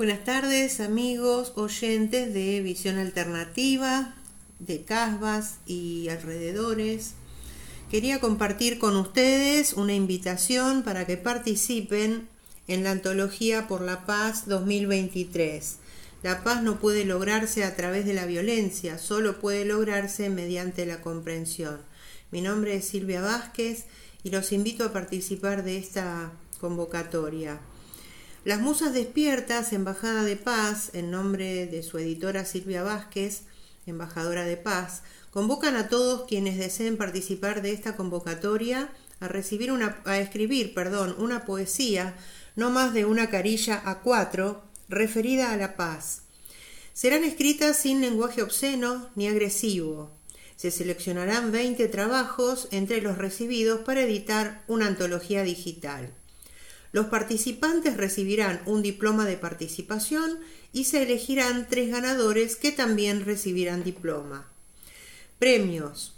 Buenas tardes amigos, oyentes de Visión Alternativa, de Casbas y alrededores. Quería compartir con ustedes una invitación para que participen en la Antología por la Paz 2023. La paz no puede lograrse a través de la violencia, solo puede lograrse mediante la comprensión. Mi nombre es Silvia Vázquez y los invito a participar de esta convocatoria. Las Musas Despiertas, Embajada de Paz, en nombre de su editora Silvia Vázquez, embajadora de paz, convocan a todos quienes deseen participar de esta convocatoria a escribir, perdón, una poesía, no más de una carilla a cuatro, referida a la paz. Serán escritas sin lenguaje obsceno ni agresivo. Se seleccionarán 20 trabajos entre los recibidos para editar una antología digital. Los participantes recibirán un diploma de participación y se elegirán tres ganadores que también recibirán diploma. Premios.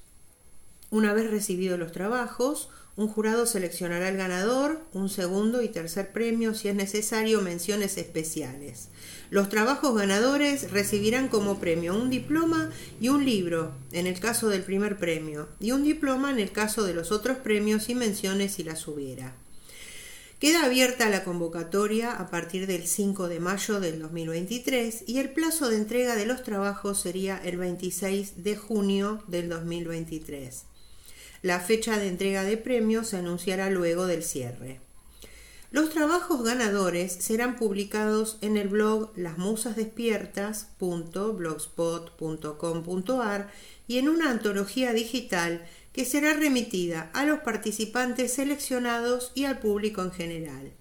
Una vez recibidos los trabajos, un jurado seleccionará el ganador, un segundo y tercer premio, si es necesario, menciones especiales. Los trabajos ganadores recibirán como premio un diploma y un libro, en el caso del primer premio, y un diploma en el caso de los otros premios y menciones si las hubiera. Queda abierta la convocatoria a partir del 5 de mayo del 2023 y el plazo de entrega de los trabajos sería el 26 de junio del 2023. La fecha de entrega de premios se anunciará luego del cierre. Los trabajos ganadores serán publicados en el blog lasmusasdespiertas.blogspot.com.ar y en una antología digital que será remitida a los participantes seleccionados y al público en general.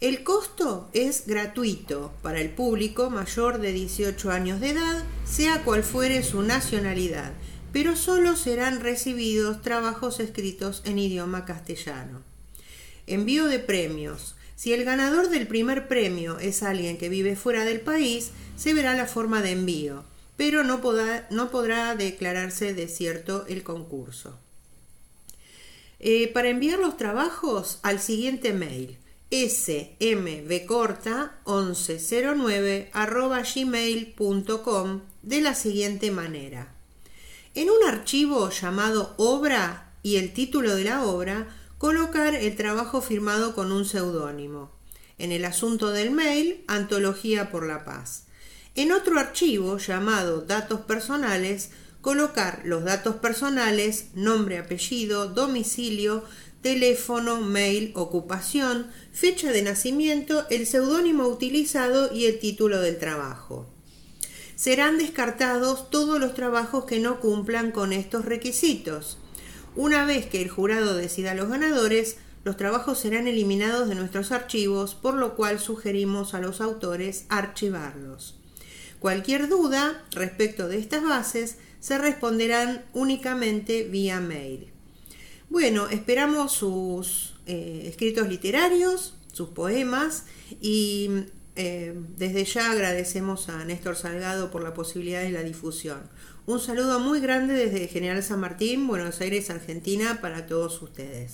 El costo es gratuito para el público mayor de 18 años de edad, sea cual fuere su nacionalidad, pero solo serán recibidos trabajos escritos en idioma castellano. Envío de premios. Si el ganador del primer premio es alguien que vive fuera del país, se verá la forma de envío pero no podrá, no podrá declararse desierto el concurso. Eh, para enviar los trabajos al siguiente mail smvcorta1109 gmail.com de la siguiente manera. En un archivo llamado obra y el título de la obra, colocar el trabajo firmado con un seudónimo. En el asunto del mail, Antología por la Paz. En otro archivo llamado datos personales, colocar los datos personales, nombre, apellido, domicilio, teléfono, mail, ocupación, fecha de nacimiento, el seudónimo utilizado y el título del trabajo. Serán descartados todos los trabajos que no cumplan con estos requisitos. Una vez que el jurado decida los ganadores, los trabajos serán eliminados de nuestros archivos, por lo cual sugerimos a los autores archivarlos. Cualquier duda respecto de estas bases se responderán únicamente vía mail. Bueno, esperamos sus eh, escritos literarios, sus poemas y eh, desde ya agradecemos a Néstor Salgado por la posibilidad de la difusión. Un saludo muy grande desde General San Martín, Buenos Aires, Argentina, para todos ustedes.